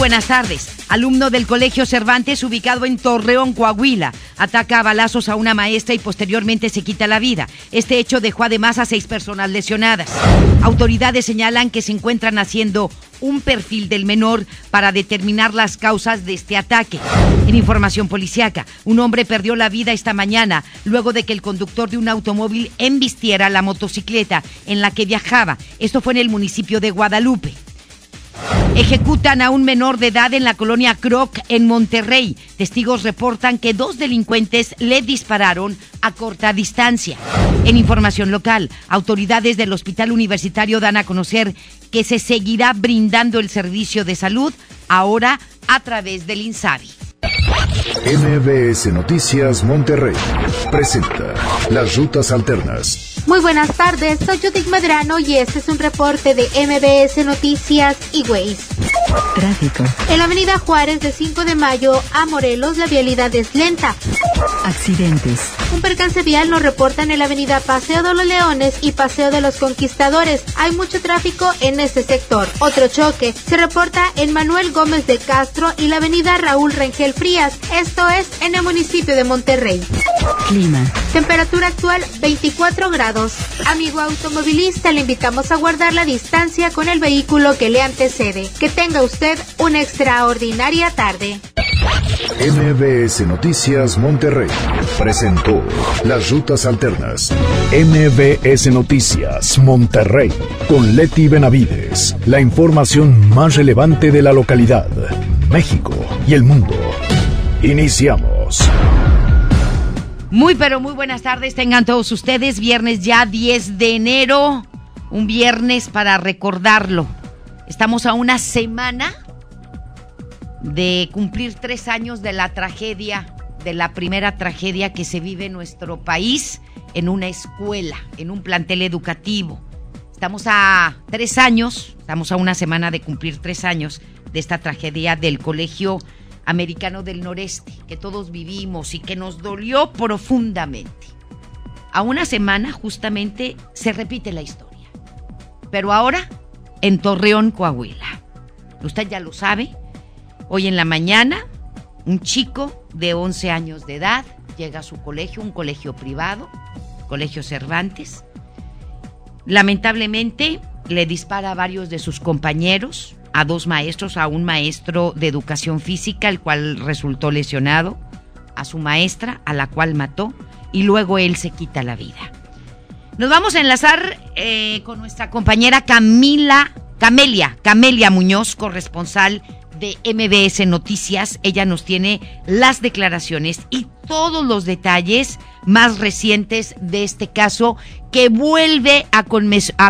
Buenas tardes. Alumno del Colegio Cervantes, ubicado en Torreón, Coahuila, ataca a balazos a una maestra y posteriormente se quita la vida. Este hecho dejó además a seis personas lesionadas. Autoridades señalan que se encuentran haciendo un perfil del menor para determinar las causas de este ataque. En información policiaca, un hombre perdió la vida esta mañana luego de que el conductor de un automóvil embistiera la motocicleta en la que viajaba. Esto fue en el municipio de Guadalupe. Ejecutan a un menor de edad en la colonia Croc en Monterrey. Testigos reportan que dos delincuentes le dispararon a corta distancia. En información local, autoridades del Hospital Universitario dan a conocer que se seguirá brindando el servicio de salud ahora a través del INSABI. MBS Noticias Monterrey presenta las rutas alternas. Muy buenas tardes, soy Judith Medrano y este es un reporte de MBS Noticias y Waze. Tráfico. En la avenida Juárez de 5 de mayo a Morelos la vialidad es lenta. Accidentes. Un percance vial nos reportan en la avenida Paseo de los Leones y Paseo de los Conquistadores. Hay mucho tráfico en este sector. Otro choque se reporta en Manuel Gómez de Castro y la avenida Raúl Rengel Frías. Esto es en el municipio de Monterrey. Clima. Temperatura actual 24 grados. Amigo automovilista, le invitamos a guardar la distancia con el vehículo que le antecede. Que tenga usted una extraordinaria tarde. MBS Noticias Monterrey presentó las rutas alternas. MBS Noticias Monterrey con Leti Benavides. La información más relevante de la localidad, México y el mundo. Iniciamos. Muy pero muy buenas tardes tengan todos ustedes. Viernes ya 10 de enero. Un viernes para recordarlo. Estamos a una semana de cumplir tres años de la tragedia, de la primera tragedia que se vive en nuestro país en una escuela, en un plantel educativo. Estamos a tres años, estamos a una semana de cumplir tres años de esta tragedia del Colegio Americano del Noreste, que todos vivimos y que nos dolió profundamente. A una semana justamente se repite la historia, pero ahora en Torreón, Coahuila. Usted ya lo sabe, Hoy en la mañana, un chico de 11 años de edad llega a su colegio, un colegio privado, Colegio Cervantes. Lamentablemente le dispara a varios de sus compañeros, a dos maestros, a un maestro de educación física, el cual resultó lesionado, a su maestra, a la cual mató, y luego él se quita la vida. Nos vamos a enlazar eh, con nuestra compañera Camila, Camelia, Camelia Muñoz, corresponsal de MBS Noticias. Ella nos tiene las declaraciones y todos los detalles más recientes de este caso que vuelve a,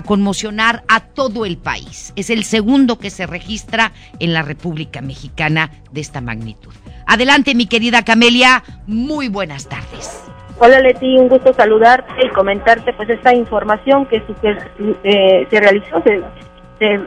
conmocionar a todo el país. Es el segundo que se registra en la República Mexicana de esta magnitud. Adelante, mi querida Camelia, muy buenas tardes. Hola Leti, un gusto saludarte y comentarte pues esta información que se, eh, se realizó, se,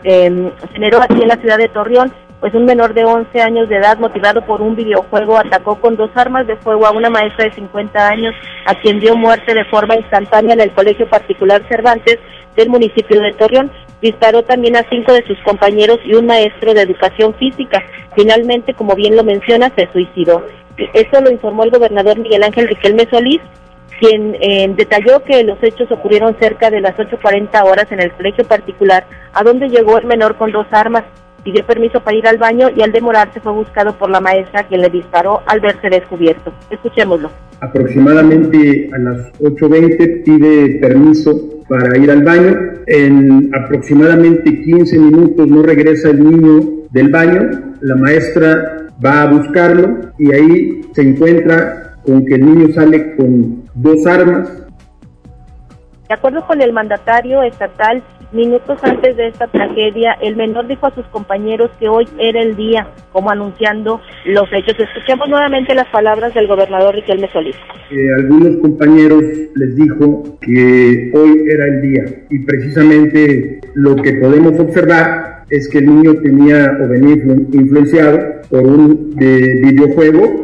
eh, generó aquí en la ciudad de Torreón pues un menor de 11 años de edad motivado por un videojuego atacó con dos armas de fuego a una maestra de 50 años a quien dio muerte de forma instantánea en el Colegio Particular Cervantes del municipio de Torreón. Disparó también a cinco de sus compañeros y un maestro de educación física. Finalmente, como bien lo menciona, se suicidó. Esto lo informó el gobernador Miguel Ángel Riquelme Solís, quien eh, detalló que los hechos ocurrieron cerca de las 8.40 horas en el colegio particular, a donde llegó el menor con dos armas pidió permiso para ir al baño y al demorarse fue buscado por la maestra quien le disparó al verse descubierto. Escuchémoslo. Aproximadamente a las 8.20 pide permiso para ir al baño. En aproximadamente 15 minutos no regresa el niño del baño. La maestra va a buscarlo y ahí se encuentra con que el niño sale con dos armas. De acuerdo con el mandatario estatal, minutos antes de esta tragedia, el menor dijo a sus compañeros que hoy era el día, como anunciando los hechos. Escuchemos nuevamente las palabras del gobernador Riquelme Solís. Eh, algunos compañeros les dijo que hoy era el día y precisamente lo que podemos observar es que el niño tenía o venía influenciado por un eh, videojuego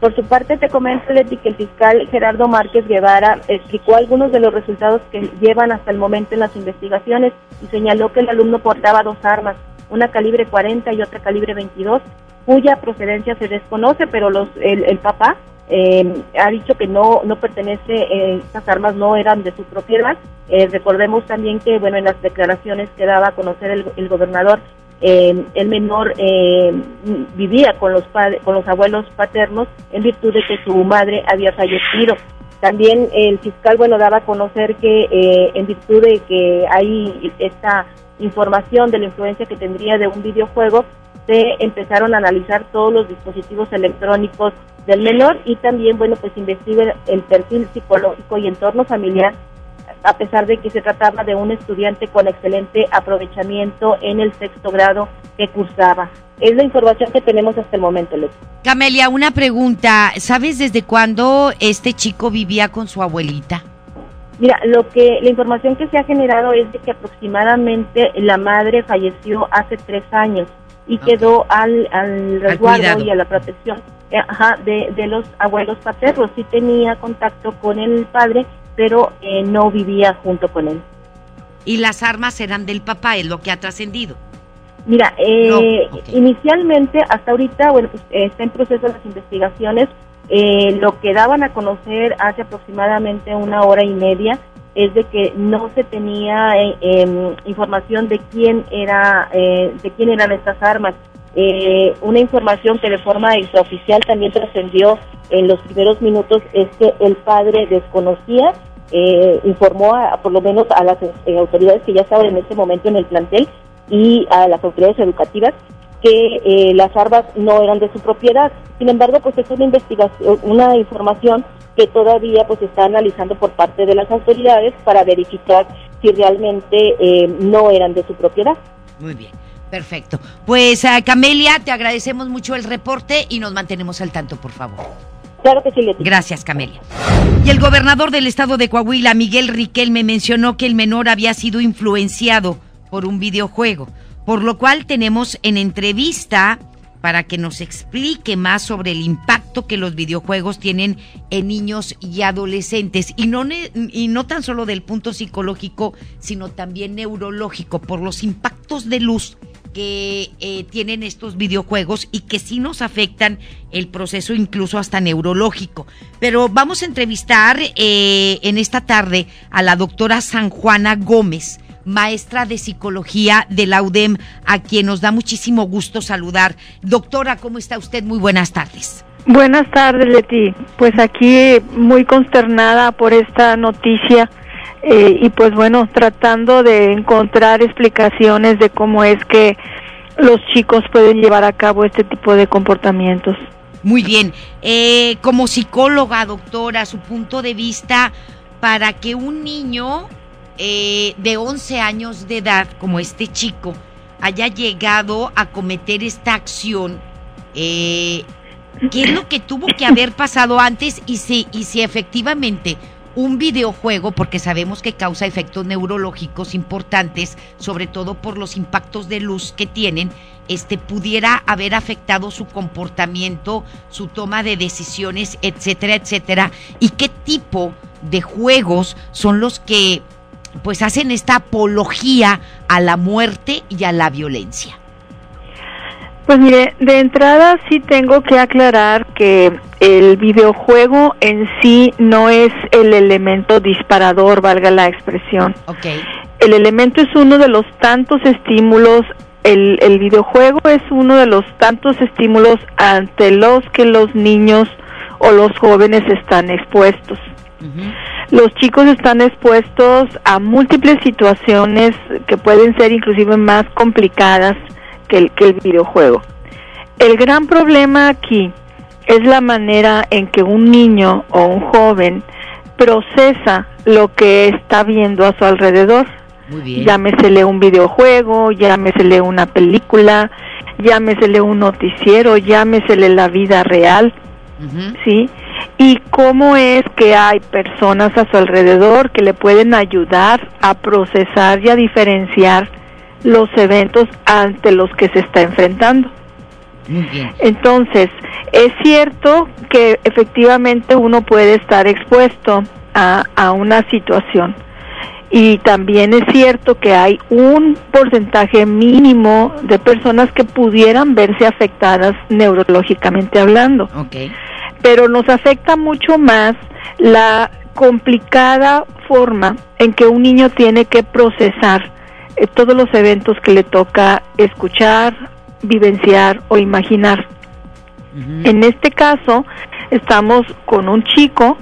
por su parte, te comento, Leti, que el fiscal Gerardo Márquez Guevara explicó algunos de los resultados que llevan hasta el momento en las investigaciones y señaló que el alumno portaba dos armas, una calibre 40 y otra calibre 22, cuya procedencia se desconoce, pero los, el, papá eh, ha dicho que no no pertenece, eh, estas armas no eran de su propiedad. Eh, recordemos también que, bueno, en las declaraciones que daba a conocer el, el gobernador, eh, el menor eh, vivía con los con los abuelos paternos en virtud de que su madre había fallecido. También el fiscal bueno daba a conocer que eh, en virtud de que hay esta información de la influencia que tendría de un videojuego se empezaron a analizar todos los dispositivos electrónicos del menor y también bueno pues investiga el perfil psicológico y entorno familiar a pesar de que se trataba de un estudiante con excelente aprovechamiento en el sexto grado que cursaba. Es la información que tenemos hasta el momento. Camelia, una pregunta. ¿Sabes desde cuándo este chico vivía con su abuelita? Mira, lo que la información que se ha generado es de que aproximadamente la madre falleció hace tres años y quedó al, al resguardo y a la protección eh, de, de los abuelos paternos. Sí tenía contacto con el padre, pero eh, no vivía junto con él. ¿Y las armas eran del papá? Es lo que ha trascendido. Mira, eh, inicialmente, hasta ahorita, bueno, pues está en proceso las investigaciones. Eh, lo que daban a conocer hace aproximadamente una hora y media es de que no se tenía em, información de quién era, de quién eran estas armas. una información que de forma extraoficial también trascendió en los primeros minutos es que el padre desconocía eh, informó a, por lo menos a las eh, autoridades que ya estaban en ese momento en el plantel y a las autoridades educativas que eh, las armas no eran de su propiedad. Sin embargo, pues es una investigación, una información que todavía pues está analizando por parte de las autoridades para verificar si realmente no eran de su propiedad. Muy bien. Perfecto. Pues Camelia, te agradecemos mucho el reporte y nos mantenemos al tanto, por favor. Claro que sí. Gracias, Camelia. Y el gobernador del estado de Coahuila, Miguel Riquelme, mencionó que el menor había sido influenciado por un videojuego, por lo cual tenemos en entrevista para que nos explique más sobre el impacto que los videojuegos tienen en niños y adolescentes y no y no tan solo del punto psicológico, sino también neurológico por los impactos de luz que eh, tienen estos videojuegos y que sí nos afectan el proceso incluso hasta neurológico. Pero vamos a entrevistar eh, en esta tarde a la doctora San Juana Gómez, maestra de psicología de la UDEM, a quien nos da muchísimo gusto saludar. Doctora, ¿cómo está usted? Muy buenas tardes. Buenas tardes, Leti. Pues aquí muy consternada por esta noticia eh, y pues bueno, tratando de encontrar explicaciones de cómo es que los chicos pueden llevar a cabo este tipo de comportamientos. Muy bien. Eh, como psicóloga, doctora, su punto de vista para que un niño eh, de 11 años de edad, como este chico, haya llegado a cometer esta acción, ¿qué es lo que tuvo que haber pasado antes y si, y si efectivamente un videojuego, porque sabemos que causa efectos neurológicos importantes, sobre todo por los impactos de luz que tienen, este pudiera haber afectado su comportamiento, su toma de decisiones, etcétera, etcétera, y qué tipo de juegos son los que pues hacen esta apología a la muerte y a la violencia. Pues mire, de entrada sí tengo que aclarar que el videojuego en sí no es el elemento disparador, valga la expresión. Okay. El elemento es uno de los tantos estímulos, el, el videojuego es uno de los tantos estímulos ante los que los niños o los jóvenes están expuestos. Los chicos están expuestos a múltiples situaciones que pueden ser inclusive más complicadas que el, que el videojuego. El gran problema aquí es la manera en que un niño o un joven procesa lo que está viendo a su alrededor. Muy bien. Llámesele un videojuego, llámesele una película, llámesele un noticiero, llámesele la vida real. ¿sí? Y cómo es que hay personas a su alrededor que le pueden ayudar a procesar y a diferenciar los eventos ante los que se está enfrentando. Muy bien. Entonces, es cierto que efectivamente uno puede estar expuesto a, a una situación y también es cierto que hay un porcentaje mínimo de personas que pudieran verse afectadas neurológicamente hablando Ok. pero nos afecta mucho más la complicada forma en que un niño tiene que procesar eh, todos los eventos que le toca escuchar, vivenciar o imaginar. En este caso, estamos con un chico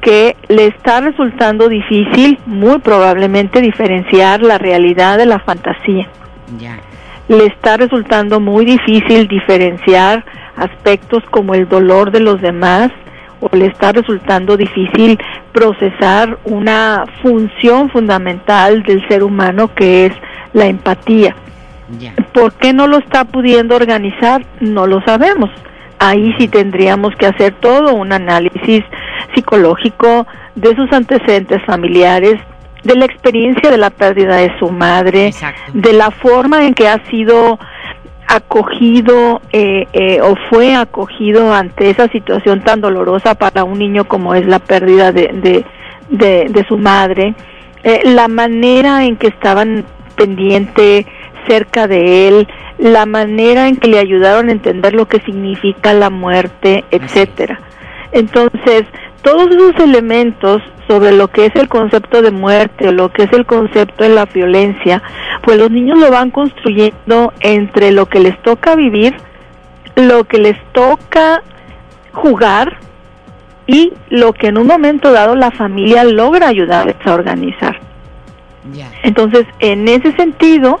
que le está resultando difícil, muy probablemente, diferenciar la realidad de la fantasía. Le está resultando muy difícil diferenciar aspectos como el dolor de los demás o le está resultando difícil procesar una función fundamental del ser humano que es la empatía. ¿Por qué no lo está pudiendo organizar? No lo sabemos. Ahí sí tendríamos que hacer todo un análisis psicológico de sus antecedentes familiares, de la experiencia de la pérdida de su madre, Exacto. de la forma en que ha sido acogido eh, eh, o fue acogido ante esa situación tan dolorosa para un niño como es la pérdida de, de, de- de su madre, eh, la manera en que estaban pendiente cerca de él, la manera en que le ayudaron a entender lo que significa la muerte, etcétera. Entonces, todos esos elementos sobre lo que es el concepto de muerte o lo que es el concepto de la violencia, pues los niños lo van construyendo entre lo que les toca vivir, lo que les toca jugar y lo que en un momento dado la familia logra ayudarles a organizar. Entonces, en ese sentido,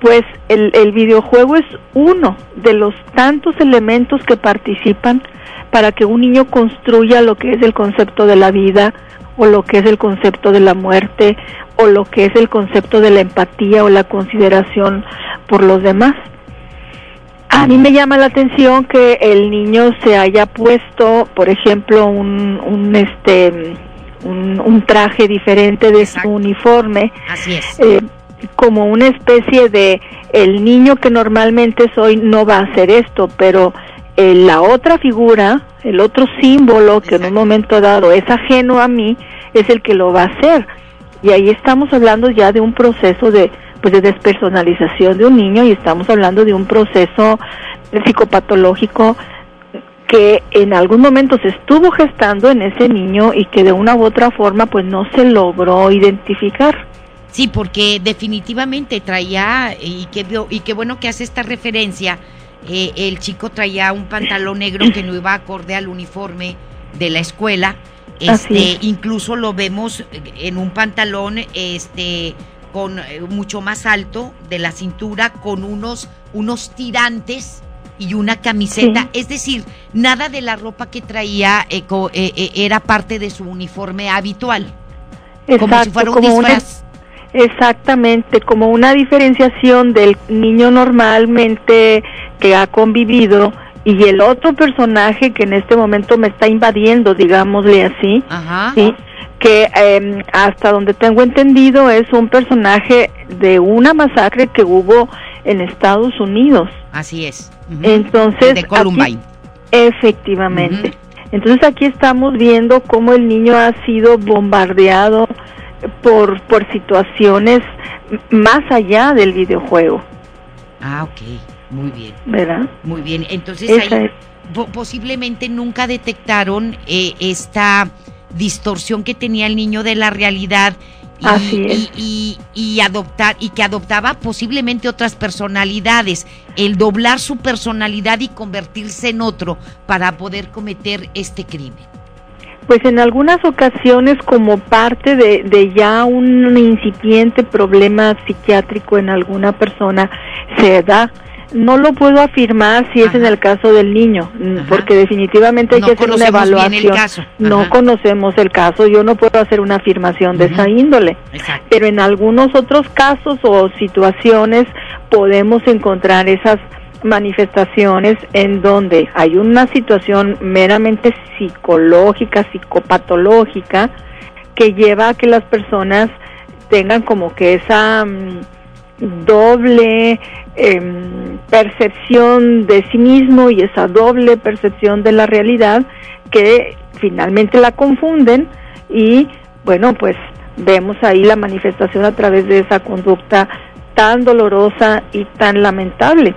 pues el, el videojuego es uno de los tantos elementos que participan para que un niño construya lo que es el concepto de la vida o lo que es el concepto de la muerte o lo que es el concepto de la empatía o la consideración por los demás. A mí me llama la atención que el niño se haya puesto, por ejemplo, un, un este un, un traje diferente de Exacto. su uniforme, Así es. eh, como una especie de el niño que normalmente soy no va a hacer esto, pero eh, la otra figura, el otro símbolo que en un momento dado es ajeno a mí, es el que lo va a hacer. Y ahí estamos hablando ya de un proceso de pues de despersonalización de un niño y estamos hablando de un proceso psicopatológico que en algún momento se estuvo gestando en ese niño y que de una u otra forma pues no se logró identificar. Sí, porque definitivamente traía, y qué, y qué bueno que hace esta referencia, eh, el chico traía un pantalón negro que no iba acorde al uniforme de la escuela. Este, es. incluso lo vemos en un pantalón este con eh, mucho más alto de la cintura con unos unos tirantes y una camiseta, Sí. es decir, nada de la ropa que traía eh, co- eh, era parte de su uniforme habitual, como si fuera un una- disfraz. Exactamente, como una diferenciación del niño normalmente que ha convivido y el otro personaje que en este momento me está invadiendo, digámosle así, Ajá. sí, que eh, hasta donde tengo entendido es un personaje de una masacre que hubo en Estados Unidos. Así es. Entonces, de Columbine. aquí- efectivamente. Entonces aquí estamos viendo cómo el niño ha sido bombardeado por, por situaciones más allá del videojuego, Ah, ok. Muy bien, ¿verdad? muy bien. Entonces Esa ahí es- posiblemente nunca detectaron eh, esta distorsión que tenía el niño de la realidad y, Así es. y, y- y adoptar y que adoptaba posiblemente otras personalidades, el doblar su personalidad y convertirse en otro para poder cometer este crimen. Pues en algunas ocasiones como parte de, de ya un incipiente problema psiquiátrico en alguna persona se da no lo puedo afirmar si es en el caso del niño, mm, porque definitivamente hay No que hacer una conocemos bien el evaluación. caso. No conocemos el caso, yo no puedo hacer una afirmación de esa índole. Exacto. Pero en algunos otros casos o situaciones podemos encontrar esas manifestaciones en donde hay una situación meramente psicológica, psicopatológica, que lleva a que las personas tengan como que esa mm, doble em, percepción de sí mismo y esa doble percepción de la realidad que finalmente la confunden y bueno pues vemos ahí la manifestación a través de esa conducta tan dolorosa y tan lamentable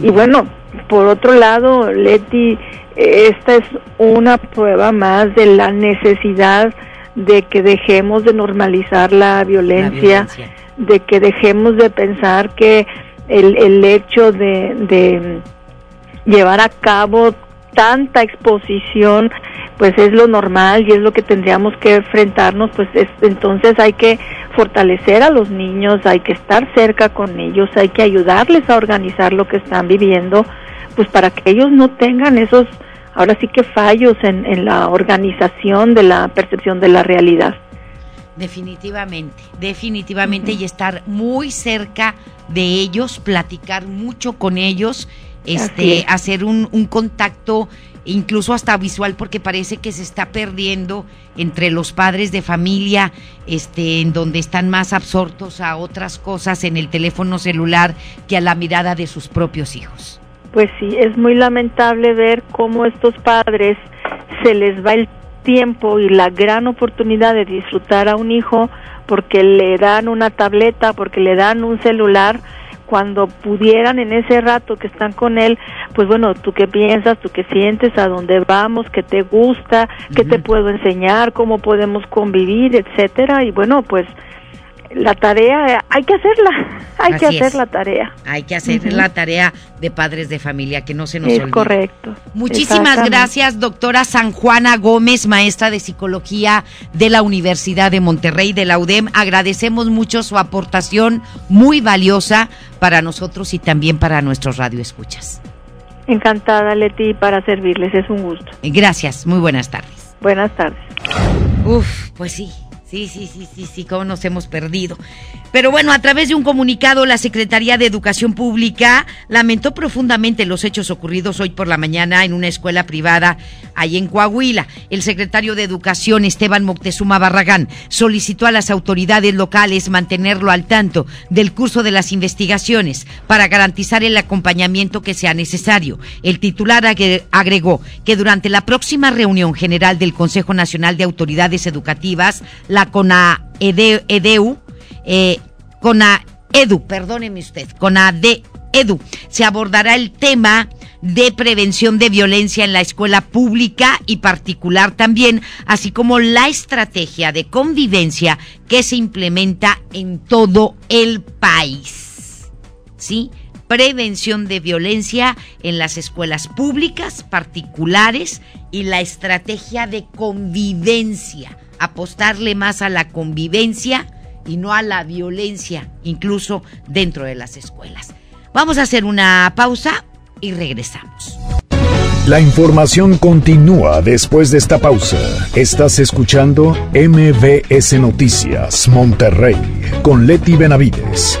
y bueno por otro lado Leti esta es una prueba más de la necesidad de que dejemos de normalizar la violencia, de que dejemos de pensar que el, el hecho de, de llevar a cabo tanta exposición pues es lo normal y es lo que tendríamos que enfrentarnos pues es- entonces hay que fortalecer a los niños hay que estar cerca con ellos hay que ayudarles a organizar lo que están viviendo pues para que ellos no tengan esos ahora sí que fallos en, en la organización de la percepción de la realidad Definitivamente, definitivamente y estar muy cerca de ellos, platicar mucho con ellos, este, es. hacer un, un contacto incluso hasta visual porque parece que se está perdiendo entre los padres de familia, este, en donde están más absortos a otras cosas en el teléfono celular que a la mirada de sus propios hijos. Pues sí, es muy lamentable ver cómo estos padres se les va el tiempo y la gran oportunidad de disfrutar a un hijo porque le dan una tableta, porque le dan un celular, cuando pudieran en ese rato que están con él, pues bueno, tú qué piensas, tú qué sientes, a dónde vamos, qué te gusta, qué te puedo enseñar, cómo podemos convivir, etcétera, y bueno, pues la tarea hay que hacerla, hay que hacer es. la tarea. Hay que hacer la tarea de padres de familia, que no se nos Es olvide. correcto. Muchísimas gracias, doctora San Juana Gómez, maestra de psicología de la Universidad de Monterrey, de la UDEM. Agradecemos mucho su aportación muy valiosa para nosotros y también para nuestros radioescuchas. Encantada, Leti, para servirles, es un gusto. Gracias, muy buenas tardes. Buenas tardes. Uf, pues sí, sí, sí, sí, sí, sí, cómo nos hemos perdido. Pero bueno, a través de un comunicado, la Secretaría de Educación Pública lamentó profundamente los hechos ocurridos hoy por la mañana en una escuela privada ahí en Coahuila. El secretario de Educación, Esteban Moctezuma Barragán, solicitó a las autoridades locales mantenerlo al tanto del curso de las investigaciones para garantizar el acompañamiento que sea necesario. El titular agre- agregó que durante la próxima reunión general del Consejo Nacional de Autoridades Educativas, la CONAEDEU, eh, CONAEDU, perdóneme usted, CONADEEDU, se abordará el tema de prevención de violencia en la escuela pública y particular también, así como la estrategia de convivencia que se implementa en todo el país. ¿Sí? Prevención de violencia en las escuelas públicas, particulares y la estrategia de convivencia. Apostarle más a la convivencia y no a la violencia, incluso dentro de las escuelas. Vamos a hacer una pausa y regresamos. La información continúa después de esta pausa. Estás escuchando MBS Noticias Monterrey con Leti Benavides.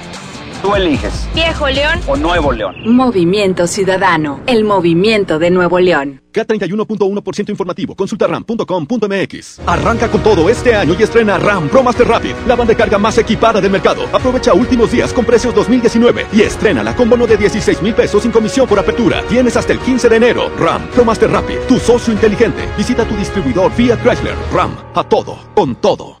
Tú eliges. Viejo León o Nuevo León. Movimiento Ciudadano, el movimiento de Nuevo León. K31.1% informativo. Consulta ram.com.mx. Arranca con todo este año y estrena RAM Pro Master Rapid, la banda de carga más equipada del mercado. Aprovecha últimos días con precios 2019 y estrena la con bono de 16 mil pesos sin comisión por apertura. Tienes hasta el 15 de enero. RAM Pro Master Rapid, tu socio inteligente. Visita tu distribuidor Fiat Chrysler. RAM, a todo, con todo.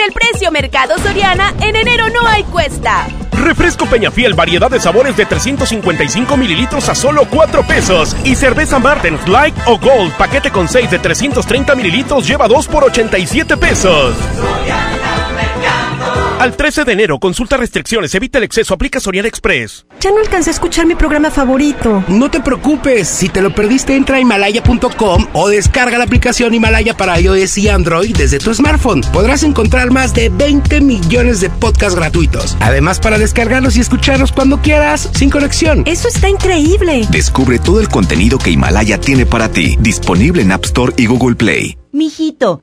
El precio Mercado Soriana, en enero no hay cuesta. Refresco Peñafiel, variedad de sabores de 355 mililitros a solo 4 pesos. Y cerveza Martens Light o Gold, paquete con 6 de 330 mililitros, lleva 2 por 87 pesos. Al 13 de enero, consulta restricciones, evita el exceso, aplica Soriana Express. Ya no alcancé a escuchar mi programa favorito. No te preocupes, si te lo perdiste entra a himalaya.com o descarga la aplicación Himalaya para iOS y Android desde tu smartphone. Podrás encontrar más de 20 millones de podcasts gratuitos. Además para descargarlos y escucharlos cuando quieras, sin conexión. Eso está increíble. Descubre todo el contenido que Himalaya tiene para ti, disponible en App Store y Google Play. Mijito,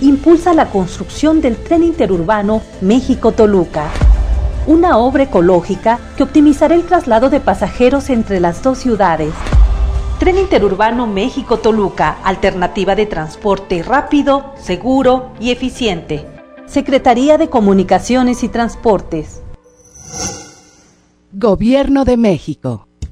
impulsa la construcción del tren interurbano México-Toluca, una obra ecológica que optimizará el traslado de pasajeros entre las dos ciudades. Tren interurbano México-Toluca, alternativa de transporte rápido, seguro y eficiente. Secretaría de Comunicaciones y Transportes. Gobierno de México.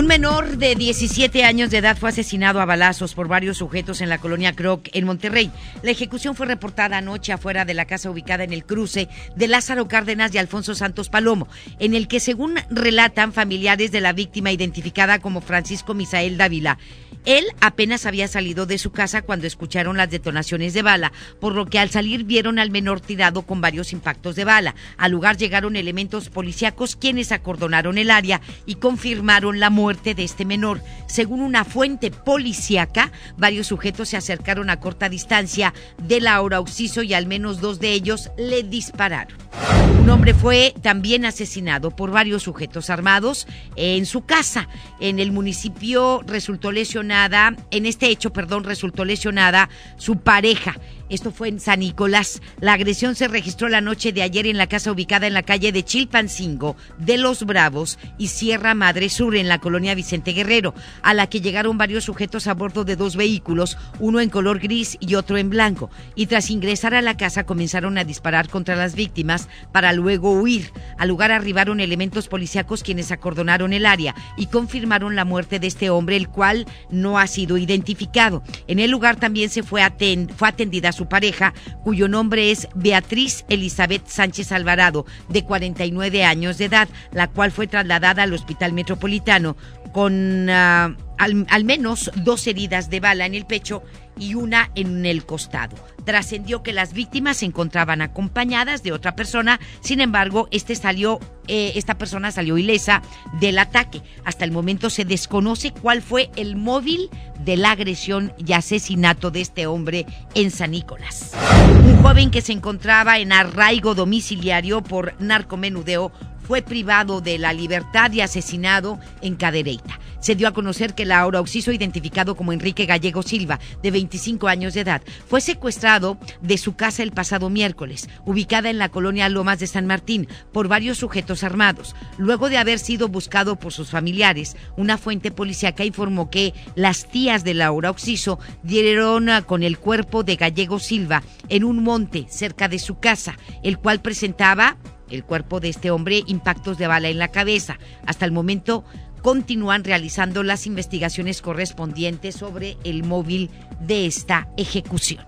Un menor de 17 años de edad fue asesinado a balazos por varios sujetos en la colonia Croc en Monterrey. La ejecución fue reportada anoche afuera de la casa ubicada en el cruce de Lázaro Cárdenas y Alfonso Santos Palomo, en el que según relatan familiares de la víctima identificada como Francisco Misael Dávila, él apenas había salido de su casa cuando escucharon las detonaciones de bala, por lo que al salir vieron al menor tirado con varios impactos de bala. Al lugar llegaron elementos policíacos quienes acordonaron el área y confirmaron la muerte de este menor. Según una fuente policíaca, varios sujetos se acercaron a corta distancia de Laura Oxiso y al menos dos de ellos le dispararon. Un hombre fue también asesinado por varios sujetos armados en su casa. En el municipio resultó lesionada, en este hecho, perdón, resultó lesionada su pareja. Esto fue en San Nicolás. La agresión se registró la noche de ayer en la casa ubicada en la calle de Chilpancingo, de Los Bravos y Sierra Madre Sur, en la colonia Vicente Guerrero, a la que llegaron varios sujetos a bordo de dos vehículos, uno en color gris y otro en blanco. Y tras ingresar a la casa comenzaron a disparar contra las víctimas para luego huir. Al lugar arribaron elementos policíacos quienes acordonaron el área y confirmaron la muerte de este hombre, el cual no ha sido identificado. En el lugar también se fue, atend fue atendida pareja, cuyo nombre es Beatriz Elizabeth Sánchez Alvarado, de 49 años de edad, la cual fue trasladada al Hospital Metropolitano con al, al menos dos heridas de bala en el pecho y una en el costado. Trascendió que las víctimas se encontraban acompañadas de otra persona, sin embargo, este salió, eh, esta persona salió ilesa del ataque. Hasta el momento se desconoce cuál fue el móvil de la agresión y asesinato de este hombre en San Nicolás. Un joven que se encontraba en arraigo domiciliario por narcomenudeo fue privado de la libertad y asesinado en Cadereyta. Se dio a conocer que Laura Oxiso, identificado como Enrique Gallego Silva, de 25 años de edad, fue secuestrado de su casa el pasado miércoles, ubicada en la colonia Lomas de San Martín, por varios sujetos armados. Luego de haber sido buscado por sus familiares, una fuente policíaca informó que las tías de Laura Oxiso dieron con el cuerpo de Gallego Silva en un monte cerca de su casa, el cual presentaba el cuerpo de este hombre impactos de bala en la cabeza. Hasta el momento continúan realizando las investigaciones correspondientes sobre el móvil de esta ejecución.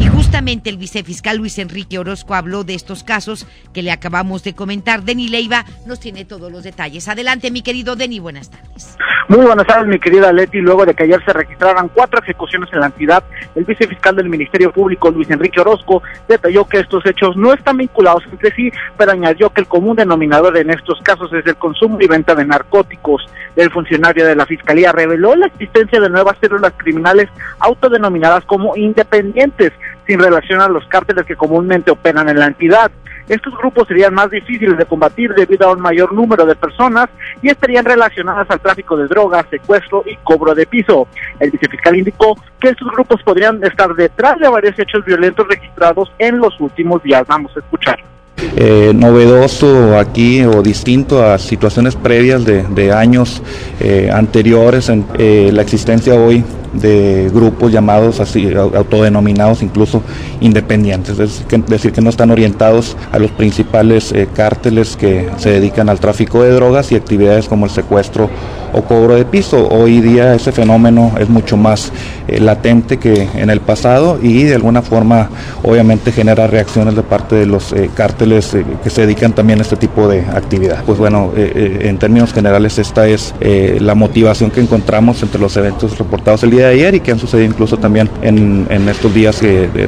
Y justamente el vicefiscal Luis Enrique Orozco habló de estos casos que le acabamos de comentar. Deni Leiva nos tiene todos los detalles. Adelante, mi querido Deni, buenas tardes. Muy buenas tardes, mi querida Leti. Luego de que ayer se registraran cuatro ejecuciones en la entidad, el vicefiscal del Ministerio Público, Luis Enrique Orozco, detalló que estos hechos no están vinculados entre sí, pero añadió que el común denominador en estos casos es el consumo y venta de narcóticos. El funcionario de la Fiscalía reveló la existencia de nuevas células criminales autodenominadas como independientes, sin relación a los cárteles que comúnmente operan en la entidad. Estos grupos serían más difíciles de combatir debido a un mayor número de personas y estarían relacionadas al tráfico de drogas, secuestro y cobro de piso. El vicefiscal indicó que estos grupos podrían estar detrás de varios hechos violentos registrados en los últimos días. Vamos a escuchar. Eh, novedoso aquí o distinto a situaciones previas de, años eh, anteriores en eh, la existencia hoy de grupos llamados así, autodenominados incluso independientes, es decir, que no están orientados a los principales cárteles que se dedican al tráfico de drogas y actividades como el secuestro o cobro de piso. Hoy día ese fenómeno es mucho más eh, latente que en el pasado y de alguna forma obviamente genera reacciones de parte de los eh, cárteles eh, que se dedican también a este tipo de actividad. Pues bueno, en términos generales esta es la motivación que encontramos entre los eventos reportados el día ayer y que han sucedido incluso también en, en estos días,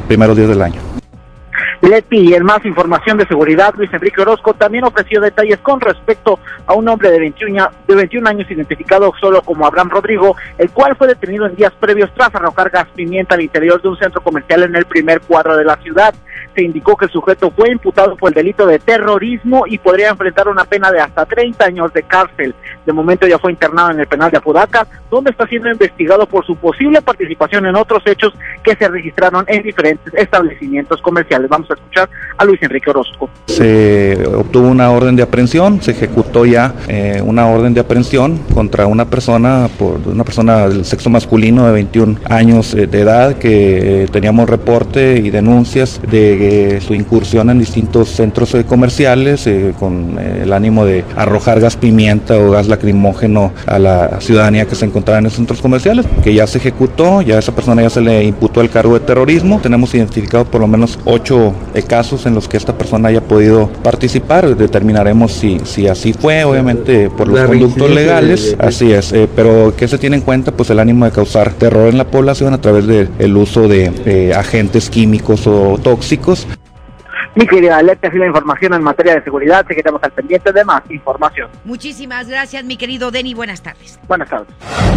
primeros días del año. Leti y en más información de seguridad, Luis Enrique Orozco también ofreció detalles con respecto a un hombre de 21, de 21 años identificado solo como Abraham Rodrigo, el cual fue detenido en días previos tras arrojar gas pimienta al interior de un centro comercial en el primer cuadro de la ciudad se indicó que el sujeto fue imputado por el delito de terrorismo y podría enfrentar una pena de hasta 30 años de cárcel. De momento ya fue internado en el penal de Apodaca, donde está siendo investigado por su posible participación en otros hechos que se registraron en diferentes establecimientos comerciales. Vamos a escuchar a Luis Enrique Orozco. Se obtuvo una orden de aprehensión, se ejecutó ya eh, una orden de aprehensión contra una persona, por una persona del sexo masculino de 21 años eh, de edad que eh, teníamos reporte y denuncias de su incursión en distintos centros eh, comerciales eh, con eh, el ánimo de arrojar gas pimienta o gas lacrimógeno a la ciudadanía que se encontraba en esos centros comerciales, que ya se ejecutó, ya a esa persona ya se le imputó el cargo de terrorismo. Tenemos identificado por lo menos ocho casos en los que esta persona haya podido participar. Determinaremos si, si así fue, obviamente por los conductos legales, así es, pero que se tiene en cuenta pues el ánimo de causar terror en la población a través del uso de agentes químicos o tóxicos Unidos mi querida Aleta, así la información en materia de seguridad. Seguiremos al pendiente de más información. Muchísimas gracias, mi querido Denny. Buenas tardes. Buenas tardes.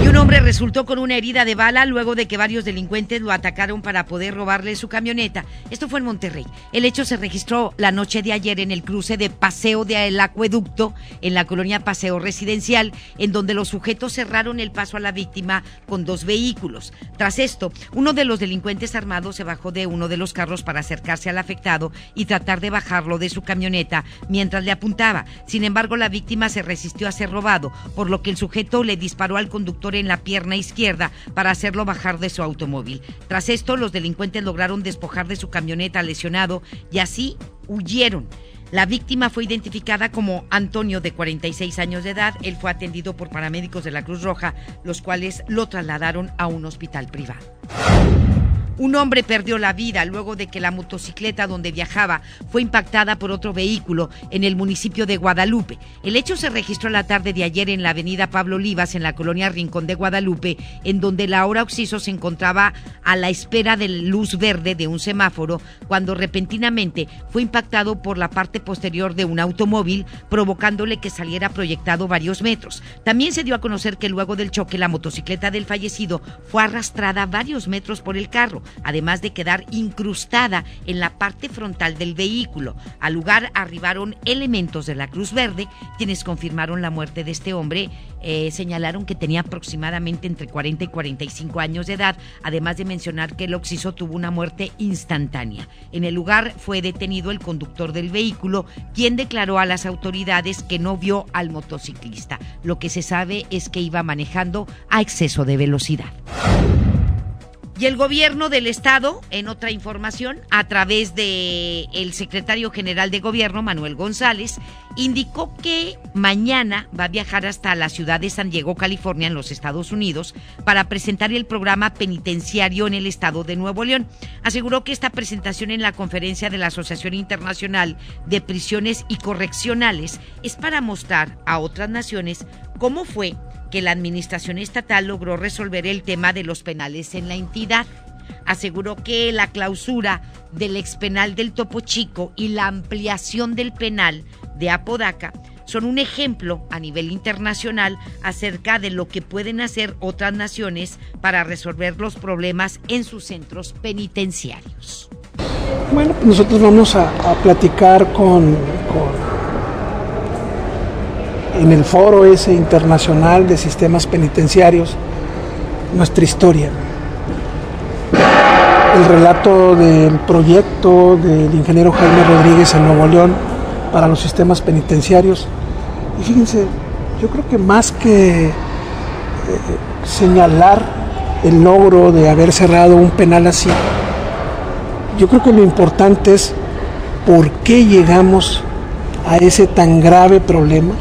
Y un hombre resultó con una herida de bala luego de que varios delincuentes lo atacaron para poder robarle su camioneta. Esto fue en Monterrey. El hecho se registró la noche de ayer en el cruce de Paseo del Acueducto, en la colonia Paseo Residencial, en donde los sujetos cerraron el paso a la víctima con dos vehículos. Tras esto, uno de los delincuentes armados se bajó de uno de los carros para acercarse al afectado y tratar de bajarlo de su camioneta mientras le apuntaba. Sin embargo, la víctima se resistió a ser robado, por lo que el sujeto le disparó al conductor en la pierna izquierda para hacerlo bajar de su automóvil. Tras esto, los delincuentes lograron despojar de su camioneta lesionado y así huyeron. La víctima fue identificada como Antonio, de 46 años de edad. Él fue atendido por paramédicos de la Cruz Roja, los cuales lo trasladaron a un hospital privado. Un hombre perdió la vida luego de que la motocicleta donde viajaba fue impactada por otro vehículo en el municipio de Guadalupe. El hecho se registró la tarde de ayer en la avenida Pablo Olivas, en la colonia Rincón de Guadalupe, en donde Laura Oxiso se encontraba a la espera de luz verde de un semáforo cuando repentinamente fue impactado por la parte posterior de un automóvil, provocándole que saliera proyectado varios metros. También se dio a conocer que luego del choque la motocicleta del fallecido fue arrastrada varios metros por el carro, además de quedar incrustada en la parte frontal del vehículo. Al lugar arribaron elementos de la Cruz Verde, quienes confirmaron la muerte de este hombre. Eh, señalaron que tenía aproximadamente entre 40 y 45 años de edad, además de mencionar que el occiso tuvo una muerte instantánea. En el lugar fue detenido el conductor del vehículo, quien declaró a las autoridades que no vio al motociclista. Lo que se sabe es que iba manejando a exceso de velocidad. Y el gobierno del estado, en otra información, a través de el secretario general de gobierno Manuel González, indicó que mañana va a viajar hasta la ciudad de San Diego, California, en los Estados Unidos, para presentar el programa penitenciario en el estado de Nuevo León. Aseguró que esta presentación en la conferencia de la Asociación Internacional de Prisiones y Correccionales es para mostrar a otras naciones cómo fue que la administración estatal logró resolver el tema de los penales en la entidad. Aseguró que la clausura del expenal del Topo Chico y la ampliación del penal de Apodaca son un ejemplo a nivel internacional acerca de lo que pueden hacer otras naciones para resolver los problemas en sus centros penitenciarios. Bueno, pues nosotros vamos a, platicar con en el foro ese internacional de sistemas penitenciarios nuestra historia. El relato del proyecto del ingeniero Jaime Rodríguez en Nuevo León para los sistemas penitenciarios. Y fíjense, yo creo que más que eh, señalar el logro de haber cerrado un penal así, yo creo que lo importante es por qué llegamos a ese tan grave problema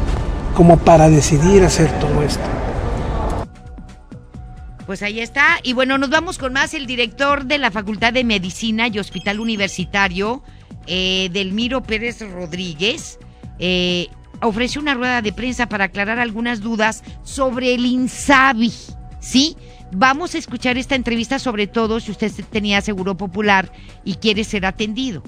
como para decidir hacer todo esto. Pues ahí está. Y bueno, nos vamos con más. El director de la Facultad de Medicina y Hospital Universitario, eh, Delmiro Pérez Rodríguez, eh, ofreció una rueda de prensa para aclarar algunas dudas sobre el INSABI. ¿Sí? Vamos a escuchar esta entrevista sobre todo si usted tenía seguro popular y quiere ser atendido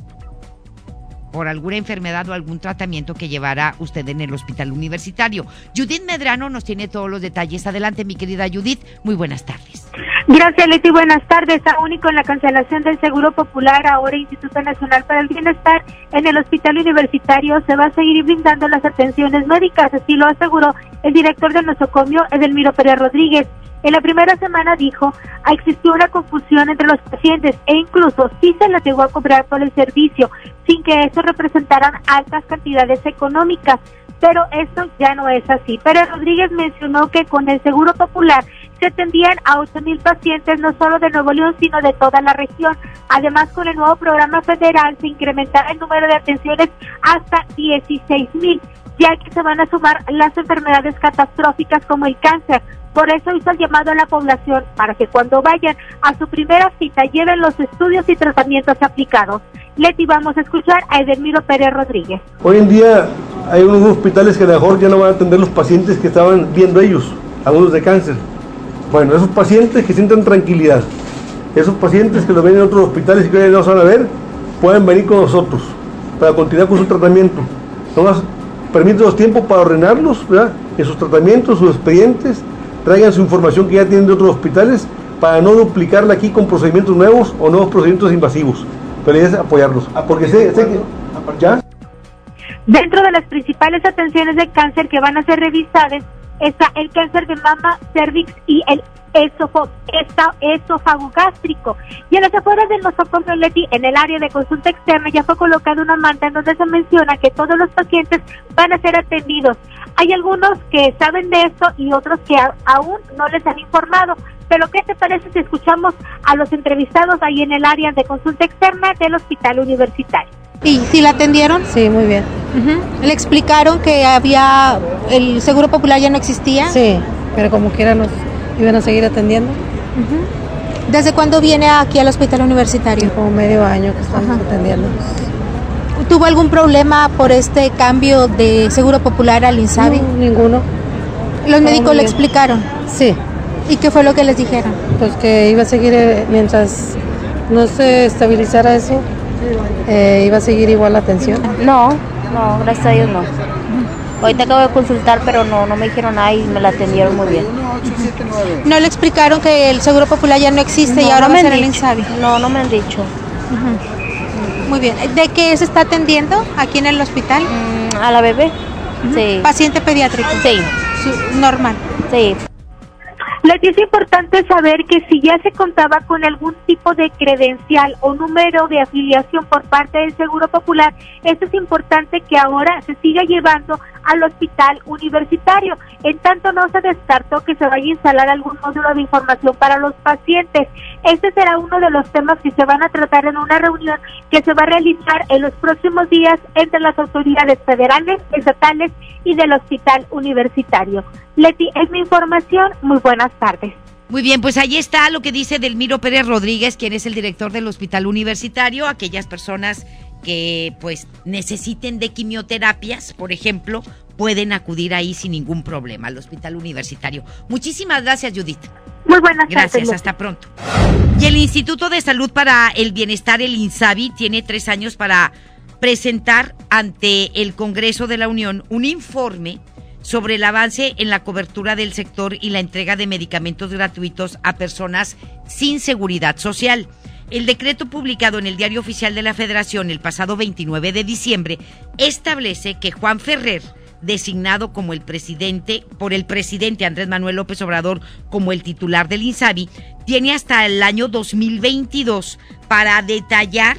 por alguna enfermedad o algún tratamiento que llevará usted en el hospital universitario. Judith Medrano nos tiene todos los detalles. Adelante, mi querida Judith. Muy buenas tardes. Gracias, Leti. Buenas tardes. Aún y con la cancelación del Seguro Popular, ahora Instituto Nacional para el Bienestar, en el hospital universitario se va a seguir brindando las atenciones médicas. Así lo aseguró el director del nosocomio, Edelmiro Pérez Rodríguez. En la primera semana dijo, existió una confusión entre los pacientes e incluso sí se les llegó a cobrar por el servicio sin que eso representaran altas cantidades económicas. Pero esto ya no es así. Pérez Rodríguez mencionó que con el Seguro Popular se atendían a 8 mil pacientes no solo de Nuevo León, sino de toda la región. Además, con el nuevo programa federal se incrementará el número de atenciones hasta 16 mil, ya que se van a sumar las enfermedades catastróficas como el cáncer, por eso hizo el llamado a la población para que cuando vayan a su primera cita lleven los estudios y tratamientos aplicados. Leti, vamos a escuchar a Edelmiro Pérez Rodríguez. Hoy en día hay unos hospitales que a lo mejor ya no van a atender los pacientes que estaban viendo ellos, algunos de cáncer. Bueno, esos pacientes que sientan tranquilidad, esos pacientes que lo ven en otros hospitales y que no se van a ver, pueden venir con nosotros para continuar con su tratamiento. Nos permite los tiempos para ordenarlos ¿verdad? en sus tratamientos, sus expedientes traigan su información que ya tienen de otros hospitales para no duplicarla aquí con procedimientos nuevos o nuevos procedimientos invasivos. Pero es apoyarlos. Ah, porque sé, que... ¿Ya? Dentro de las principales atenciones de cáncer que van a ser revisadas está el cáncer de mama, cervix y el esófago gástrico. Y en las afueras del nosocomio Leti, en el área de consulta externa, ya fue colocada una manta en donde se menciona que todos los pacientes van a ser atendidos. Hay algunos que saben de esto y otros que aún no les han informado. Pero ¿qué te parece si escuchamos a los entrevistados ahí en el área de consulta externa del hospital universitario? ¿Y si la atendieron? Sí, muy bien. ¿Le explicaron que había el Seguro Popular ya no existía? Sí, pero como quiera nos iban a seguir atendiendo. ¿Desde cuándo viene aquí al hospital universitario? Como medio año que estamos atendiendo. ¿Tuvo algún problema por este cambio de Seguro Popular al INSABI? No, ninguno. ¿Los médicos le explicaron? Sí. ¿Y qué fue lo que les dijeron? Pues que iba a seguir eh, mientras no se estabilizara eso, eh, iba a seguir igual la atención. No, no, gracias a Dios no. Ahorita acabo de consultar, pero no, no me dijeron nada y me la atendieron muy bien. ¿No le explicaron que el Seguro Popular ya no existe y ahora no va a me ser han el dicho. INSABI? No, no me han dicho. Muy bien. ¿De qué se está atendiendo aquí en el hospital? a la bebé. Sí. ¿Paciente pediátrico? Sí. Normal. Sí. Leti, es importante saber que si ya se contaba con algún tipo de credencial o número de afiliación por parte del Seguro Popular, esto es importante que ahora se siga llevando al hospital universitario. En tanto no se descartó que se vaya a instalar algún módulo de información para los pacientes. Este será uno de los temas que se van a tratar en una reunión que se va a realizar en los próximos días entre las autoridades federales, estatales y del hospital universitario. Leti, es mi información. Muy buenas tardes. Muy bien, pues ahí está lo que dice Delmiro Pérez Rodríguez, quien es el director del Hospital Universitario. Aquellas personas que pues necesiten de quimioterapias, por ejemplo, pueden acudir ahí sin ningún problema al Hospital Universitario. Muchísimas gracias, Judith. Muy buenas Gracias, tardes. hasta pronto. Y el Instituto de Salud para el Bienestar, el INSABI, tiene tres años para presentar ante el Congreso de la Unión un informe sobre el avance en la cobertura del sector y la entrega de medicamentos gratuitos a personas sin seguridad social. El decreto publicado en el Diario Oficial de la Federación el pasado 29 de diciembre establece que Juan Ferrer, designado como el presidente por el presidente Andrés Manuel López Obrador como el titular del INSABI, tiene hasta el año 2022 para detallar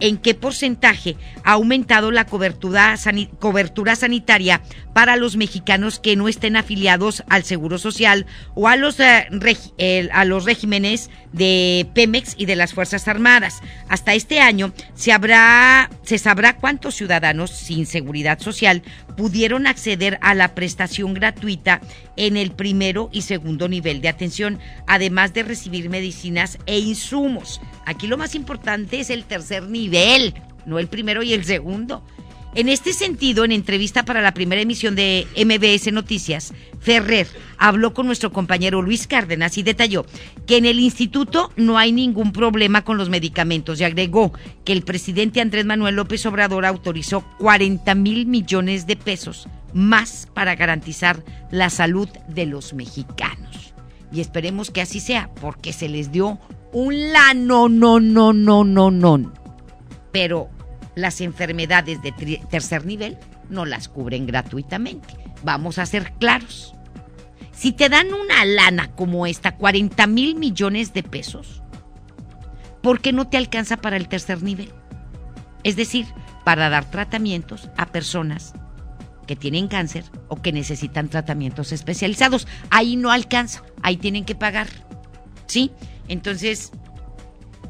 en qué porcentaje ha aumentado la cobertura, sani- cobertura sanitaria para los mexicanos que no estén afiliados al Seguro Social o a los, eh, a los regímenes de Pemex y de las Fuerzas Armadas. Hasta este año se, habrá, se sabrá cuántos ciudadanos sin seguridad social pudieron acceder a la prestación gratuita en el primero y segundo nivel de atención, además de recibir medicinas e insumos. Aquí lo más importante es el tercer nivel, no el primero y el segundo. En este sentido, en entrevista para la primera emisión de MBS Noticias, Ferrer habló con nuestro compañero Luis Cárdenas y detalló que en el instituto no hay ningún problema con los medicamentos y agregó que el presidente Andrés Manuel López Obrador autorizó 40 mil millones de pesos más para garantizar la salud de los mexicanos. Y esperemos que así sea, porque se les dio un la no, no, no, no, no, no. Pero las enfermedades de tercer nivel no las cubren gratuitamente. Vamos a ser claros. Si te dan una lana como esta, 40 mil millones de pesos, ¿por qué no te alcanza para el tercer nivel? Es decir, para dar tratamientos a personas que tienen cáncer o que necesitan tratamientos especializados. Ahí no alcanza, ahí tienen que pagar. ¿Sí? Entonces,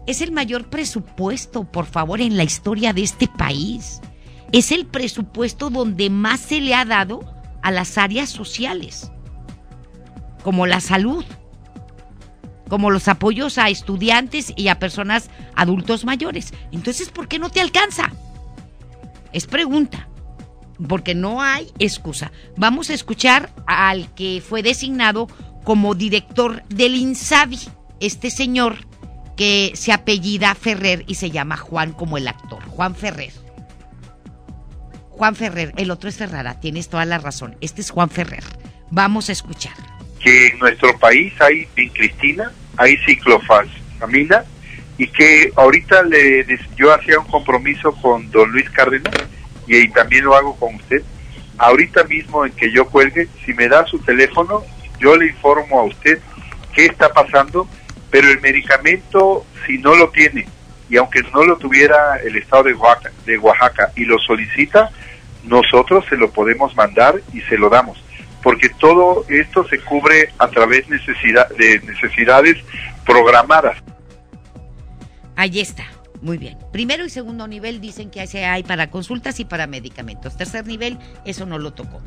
es el mayor presupuesto, por favor, en la historia de este país. Es el presupuesto donde más se le ha dado a las áreas sociales, como la salud, como los apoyos a estudiantes y a personas adultos mayores. Entonces, ¿por qué no te alcanza? Es pregunta, porque no hay excusa. Vamos a escuchar al que fue designado como director del INSABI, este señor que se apellida Ferrer y se llama Juan como el actor, Juan Ferrer. Juan Ferrer, el otro es Ferrara, tienes toda la razón. Este es Juan Ferrer. Vamos a escuchar. que en nuestro país hay vincristina, hay ciclofosfamina y que ahorita le yo hacía un compromiso con don Luis Cárdenas y, y también lo hago con usted. Ahorita mismo en que yo cuelgue, si me da su teléfono, yo le informo a usted qué está pasando, pero el medicamento, si no lo tiene, y aunque no lo tuviera el estado de Oaxaca, y lo solicita, nosotros se lo podemos mandar y se lo damos porque todo esto se cubre a través necesidad, de necesidades programadas. Ahí está. Muy bien. Primero y segundo nivel dicen que hay para consultas y para medicamentos. Tercer nivel, eso no lo tocó.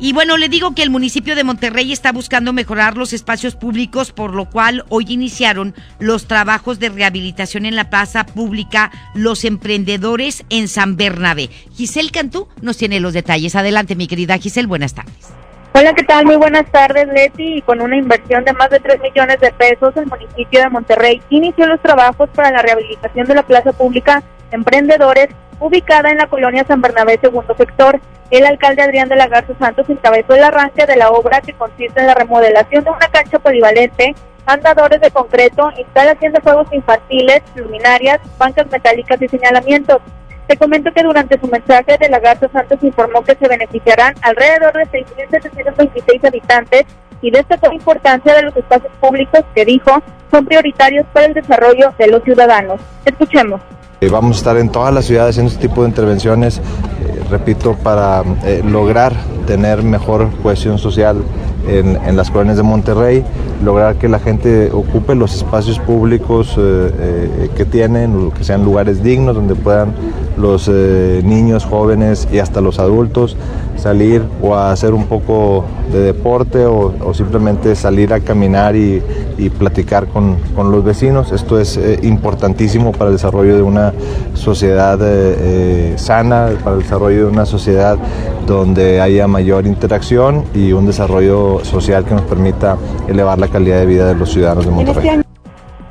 Y bueno, le digo que el municipio de Monterrey está buscando mejorar los espacios públicos, por lo cual hoy iniciaron los trabajos de rehabilitación en la plaza pública Los Emprendedores en San Bernabé. Giselle Cantú nos tiene los detalles. Adelante, mi querida Giselle, buenas tardes. Hola, ¿qué tal? Muy buenas tardes, Leti. Y con una inversión de más de 3 millones de pesos, el municipio de Monterrey inició los trabajos para la rehabilitación de la plaza pública Emprendedores, ubicada en la colonia San Bernabé, segundo sector. El alcalde Adrián de la Garza Santos encabezó el arranque de la obra que consiste en la remodelación de una cancha polivalente, andadores de concreto, instalación de juegos infantiles, luminarias, bancas metálicas y señalamientos. Te comento que durante su mensaje de la Garza Santos informó que se beneficiarán alrededor de 6.726 habitantes y destacó la importancia de los espacios públicos que dijo son prioritarios para el desarrollo de los ciudadanos. Escuchemos. Eh, vamos a estar en todas las ciudades haciendo este tipo de intervenciones, eh, repito, para eh, lograr tener mejor cohesión social en, las colonias de Monterrey, lograr que la gente ocupe los espacios públicos que tienen, que sean lugares dignos donde puedan los niños, jóvenes y hasta los adultos salir o hacer un poco de deporte o, simplemente salir a caminar y, platicar con, los vecinos. Esto es importantísimo para el desarrollo de una sociedad eh, eh, sana, para el desarrollo de una sociedad donde haya mayor interacción y un desarrollo social que nos permita elevar la calidad de vida de los ciudadanos de Monterrey.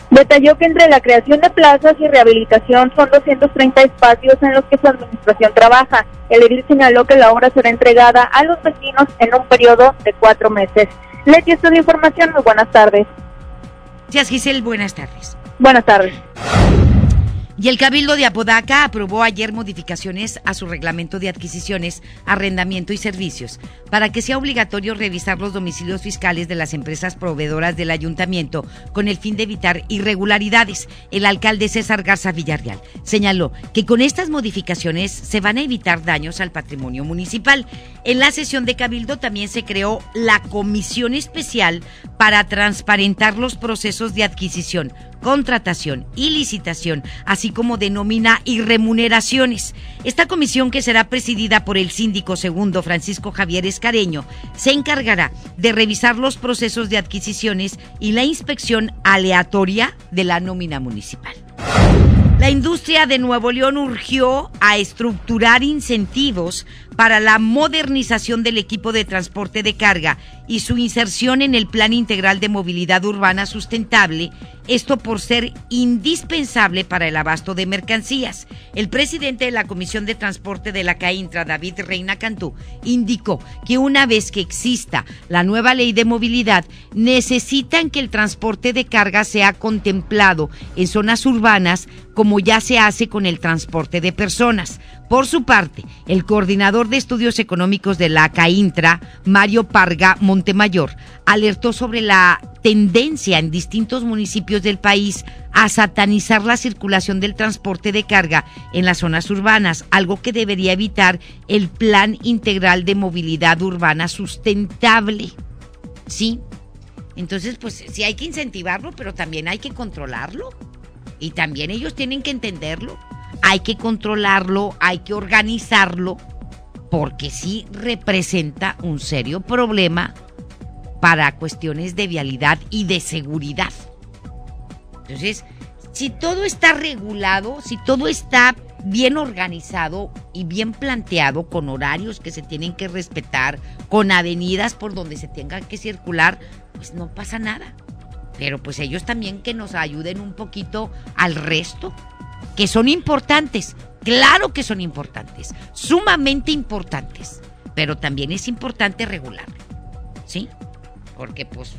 Detalló que entre la creación de plazas y rehabilitación son 230 espacios en los que su administración trabaja. El edil señaló que la obra será entregada a los vecinos en un periodo de cuatro meses. Leti, esta es la información. Muy buenas tardes. Gracias, Giselle. Buenas tardes. Buenas tardes. Y el Cabildo de Apodaca aprobó ayer modificaciones a su reglamento de adquisiciones, arrendamiento y servicios para que sea obligatorio revisar los domicilios fiscales de las empresas proveedoras del ayuntamiento con el fin de evitar irregularidades. El alcalde César Garza Villarreal señaló que con estas modificaciones se van a evitar daños al patrimonio municipal. En la sesión de Cabildo también se creó la comisión especial para transparentar los procesos de adquisición contratación y licitación, así como de nómina y remuneraciones. Esta comisión, que será presidida por el síndico segundo Francisco Javier Escareño, se encargará de revisar los procesos de adquisiciones y la inspección aleatoria de la nómina municipal. La industria de Nuevo León urgió a estructurar incentivos para la modernización del equipo de transporte de carga y su inserción en el Plan Integral de Movilidad Urbana Sustentable, esto por ser indispensable para el abasto de mercancías. El presidente de la Comisión de Transporte de la CAINTRA, David Reina Cantú, indicó que una vez que exista la nueva ley de movilidad, necesitan que el transporte de carga sea contemplado en zonas urbanas como ya se hace con el transporte de personas. Por su parte, el coordinador de estudios económicos de la CAINTRA, Mario Parga Montemayor, alertó sobre la tendencia en distintos municipios del país a satanizar la circulación del transporte de carga en las zonas urbanas, algo que debería evitar el Plan Integral de Movilidad Urbana Sustentable. ¿Sí? Entonces, pues sí hay que incentivarlo, pero también hay que controlarlo. Y también ellos tienen que entenderlo hay que controlarlo, hay que organizarlo, porque sí representa un serio problema para cuestiones de vialidad y de seguridad. Entonces, si todo está regulado, si todo está bien organizado y bien planteado, con horarios que se tienen que respetar, con avenidas por donde se tenga que circular, pues no pasa nada. Pero pues ellos también que nos ayuden un poquito al resto que son importantes, claro que son importantes, sumamente importantes, pero también es importante regularlo, ¿sí? Porque pues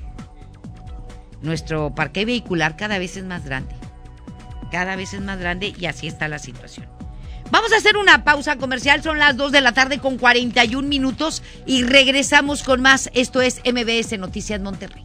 nuestro parque vehicular cada vez es más grande, cada vez es más grande y así está la situación. Vamos a hacer una pausa comercial, son las 2 de la tarde con 41 minutos y regresamos con más. Esto es MBS Noticias Monterrey.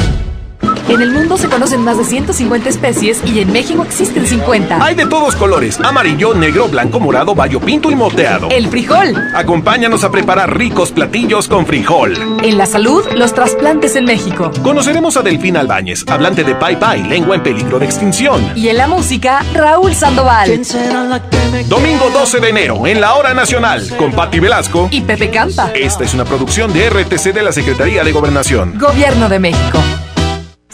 En el mundo se conocen más de 150 especies y en México existen 50. Hay de todos colores: amarillo, negro, blanco, morado, bayo pinto y moteado. El frijol. Acompáñanos a preparar ricos platillos con frijol. En la salud, los trasplantes en México. Conoceremos a Delfín Albáñez, hablante de Pai Pai, lengua en peligro de extinción. Y en la música, Raúl Sandoval. Domingo 12 de enero, en la Hora Nacional, con Patti Velasco y Pepe Campa. Esta es una producción de RTC de la Secretaría de Gobernación. Gobierno de México.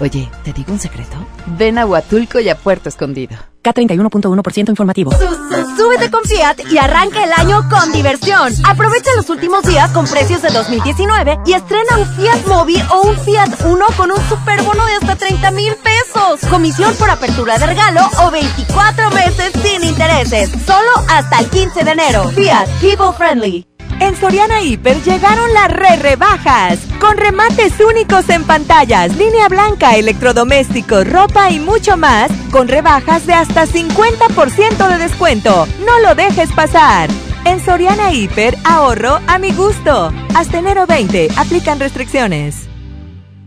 Oye, ¿te digo un secreto? Ven a Huatulco y a Puerto Escondido. K31.1% informativo. Súbete con Fiat y arranca el año con diversión. Aprovecha los últimos días con precios de 2019 y estrena un Fiat Mobi o un Fiat Uno con un superbono de hasta 30 mil pesos. Comisión por apertura de regalo o 24 meses sin intereses. Solo hasta el 15 de enero. Fiat People Friendly. En Soriana Hiper llegaron las re rebajas, con remates únicos en pantallas, línea blanca, electrodomésticos, ropa y mucho más, con rebajas de hasta 50% de descuento. No lo dejes pasar. En Soriana Hiper, ahorro a mi gusto. Hasta enero 20, aplican restricciones.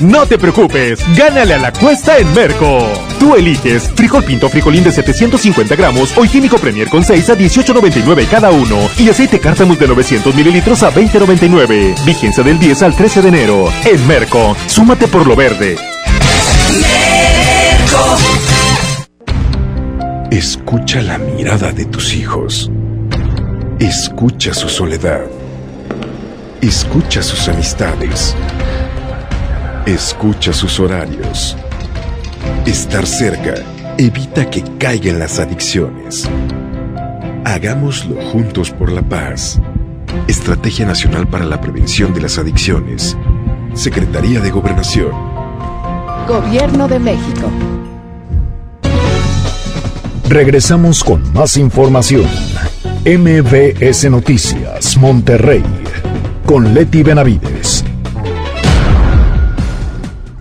No te preocupes, gánale a la cuesta en Merco. Tú eliges frijol pinto frijolín de 750 gramos o higiénico Premier con 6 a 18.99 cada uno y aceite cártamus de 900 mililitros a 20.99. Vigencia del 10 al 13 de enero. En Merco, súmate por lo verde. Escucha la mirada de tus hijos. Escucha su soledad. Escucha sus amistades. Escucha sus horarios. Estar cerca evita que caigan las adicciones. Hagámoslo juntos por la paz. Estrategia Nacional para la Prevención de las Adicciones. Secretaría de Gobernación. Gobierno de México. Regresamos con más información. MBS Noticias, Monterrey. Con Leti Benavides.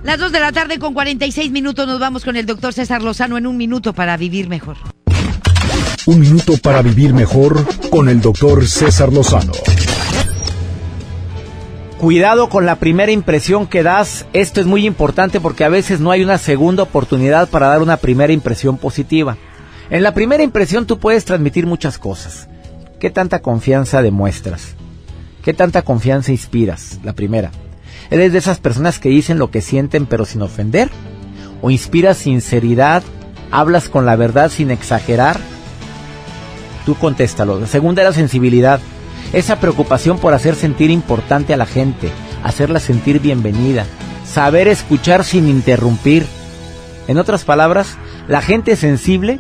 Las 2 de la tarde con 46 minutos nos vamos con el doctor César Lozano en un minuto para vivir mejor. Un minuto para vivir mejor con el doctor César Lozano. Cuidado con la primera impresión que das. Esto es muy importante porque a veces no hay una segunda oportunidad para dar una primera impresión positiva. En la primera impresión tú puedes transmitir muchas cosas. ¿Qué tanta confianza demuestras? ¿Qué tanta confianza inspiras? La primera. ¿Eres de esas personas que dicen lo que sienten pero sin ofender? ¿O inspiras sinceridad? ¿Hablas con la verdad sin exagerar? Tú contéstalo. La segunda era sensibilidad. Esa preocupación por hacer sentir importante a la gente, hacerla sentir bienvenida, saber escuchar sin interrumpir. En otras palabras, la gente sensible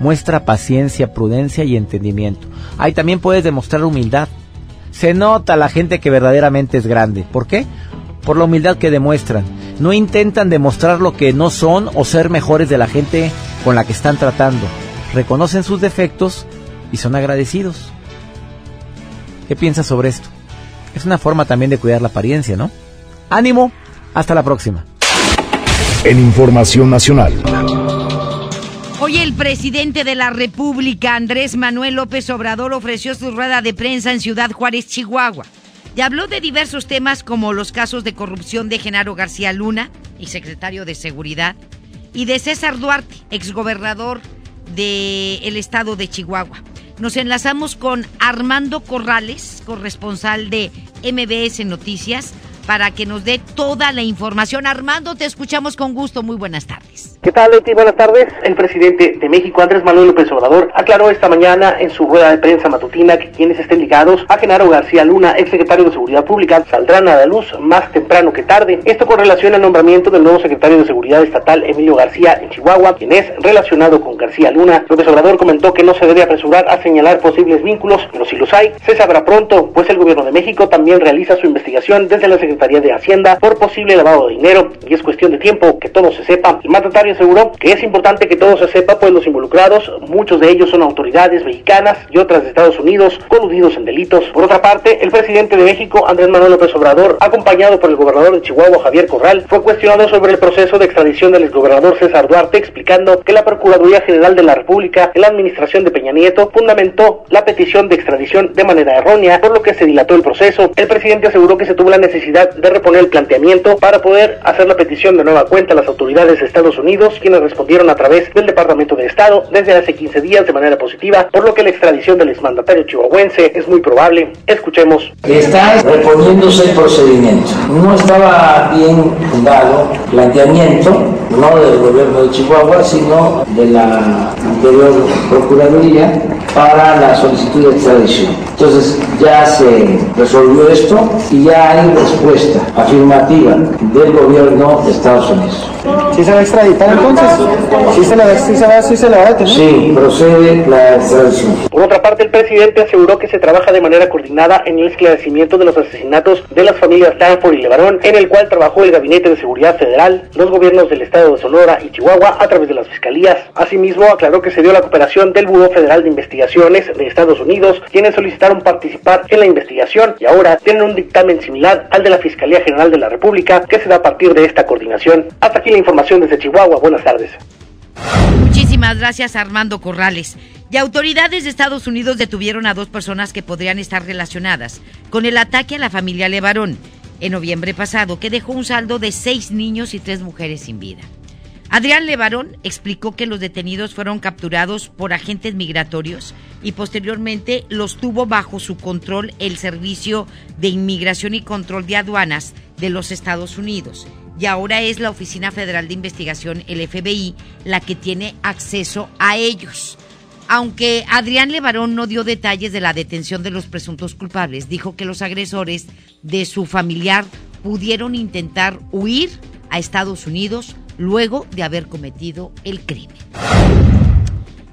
muestra paciencia, prudencia y entendimiento. Ahí también puedes demostrar humildad. Se nota la gente que verdaderamente es grande. ¿Por qué? Por la humildad que demuestran. No intentan demostrar lo que no son o ser mejores de la gente con la que están tratando. Reconocen sus defectos y son agradecidos. ¿Qué piensas sobre esto? Es una forma también de cuidar la apariencia, ¿no? Ánimo, hasta la próxima. En Información Nacional. Hoy el presidente de la República, Andrés Manuel López Obrador, ofreció su rueda de prensa en Ciudad Juárez, Chihuahua. Y habló de diversos temas como los casos de corrupción de Genaro García Luna, y secretario de Seguridad, y de César Duarte, exgobernador del estado de Chihuahua. Nos enlazamos con Armando Corrales, corresponsal de MBS Noticias, para que nos dé toda la información. Armando, te escuchamos con gusto. Muy buenas tardes. ¿Qué tal, Leti? Buenas tardes. El presidente de México, Andrés Manuel López Obrador, aclaró esta mañana en su rueda de prensa matutina que quienes estén ligados a Genaro García Luna, exsecretario de Seguridad Pública, saldrán a la luz más temprano que tarde. Esto con relación al nombramiento del nuevo secretario de Seguridad Estatal, Emilio García, en Chihuahua, quien es relacionado con García Luna. López Obrador comentó que no se debe apresurar a señalar posibles vínculos, pero si los hay, se sabrá pronto, pues el gobierno de México también realiza su investigación desde la Secretaría de Hacienda por posible lavado de dinero y es cuestión de tiempo que todo se sepa. El mandatario aseguró que es importante que todo se sepa, pues los involucrados, muchos de ellos son autoridades mexicanas y otras de Estados Unidos, coludidos en delitos. Por otra parte, el presidente de México, Andrés Manuel López Obrador, acompañado por el gobernador de Chihuahua, Javier Corral, fue cuestionado sobre el proceso de extradición del exgobernador César Duarte, explicando que la Procuraduría General de la República, en la administración de Peña Nieto, fundamentó la petición de extradición de manera errónea, por lo que se dilató el proceso. El presidente aseguró que se tuvo la necesidad de reponer el planteamiento para poder hacer la petición de nueva cuenta a las autoridades de Estados Unidos, quienes respondieron a través del Departamento de Estado desde hace 15 días de manera positiva, por lo que la extradición del exmandatario chihuahuense es muy probable. Escuchemos. Está reponiéndose el procedimiento. No estaba bien fundado planteamiento, no del gobierno de Chihuahua, sino de la anterior Procuraduría para la solicitud de extradición. Entonces ya se resolvió esto y ya hay respuesta afirmativa del gobierno de Estados Unidos. ¿Sí se va a extraditar entonces? ¿Sí se, la, sí se, va, sí se la va a detener? Sí, procede la extradición. Por otra parte, el presidente aseguró que se trabaja de manera coordinada en el esclarecimiento de los asesinatos de las familias Stanford y Levarón, en el cual trabajó el Gabinete de Seguridad Federal, los gobiernos del estado de Sonora y Chihuahua a través de las fiscalías. Asimismo, aclaró que se dio la cooperación del Buró Federal de Investigaciones de Estados Unidos, quienes solicitaron participar en la investigación y ahora tienen un dictamen similar al de la Fiscalía General de la República que se da a partir de esta coordinación. Hasta aquí la información desde Chihuahua. Buenas tardes. Muchísimas gracias Armando Corrales. Y autoridades de Estados Unidos detuvieron a dos personas que podrían estar relacionadas con el ataque a la familia Levarón en noviembre pasado, que dejó un saldo de seis niños y tres mujeres sin vida. Adrián Levarón explicó que los detenidos fueron capturados por agentes migratorios y posteriormente los tuvo bajo su control el Servicio de Inmigración y Control de Aduanas de los Estados Unidos. Y ahora es la Oficina Federal de Investigación, el FBI, la que tiene acceso a ellos. Aunque Adrián Levarón no dio detalles de la detención de los presuntos culpables, dijo que los agresores de su familiar pudieron intentar huir a Estados Unidos luego de haber cometido el crimen.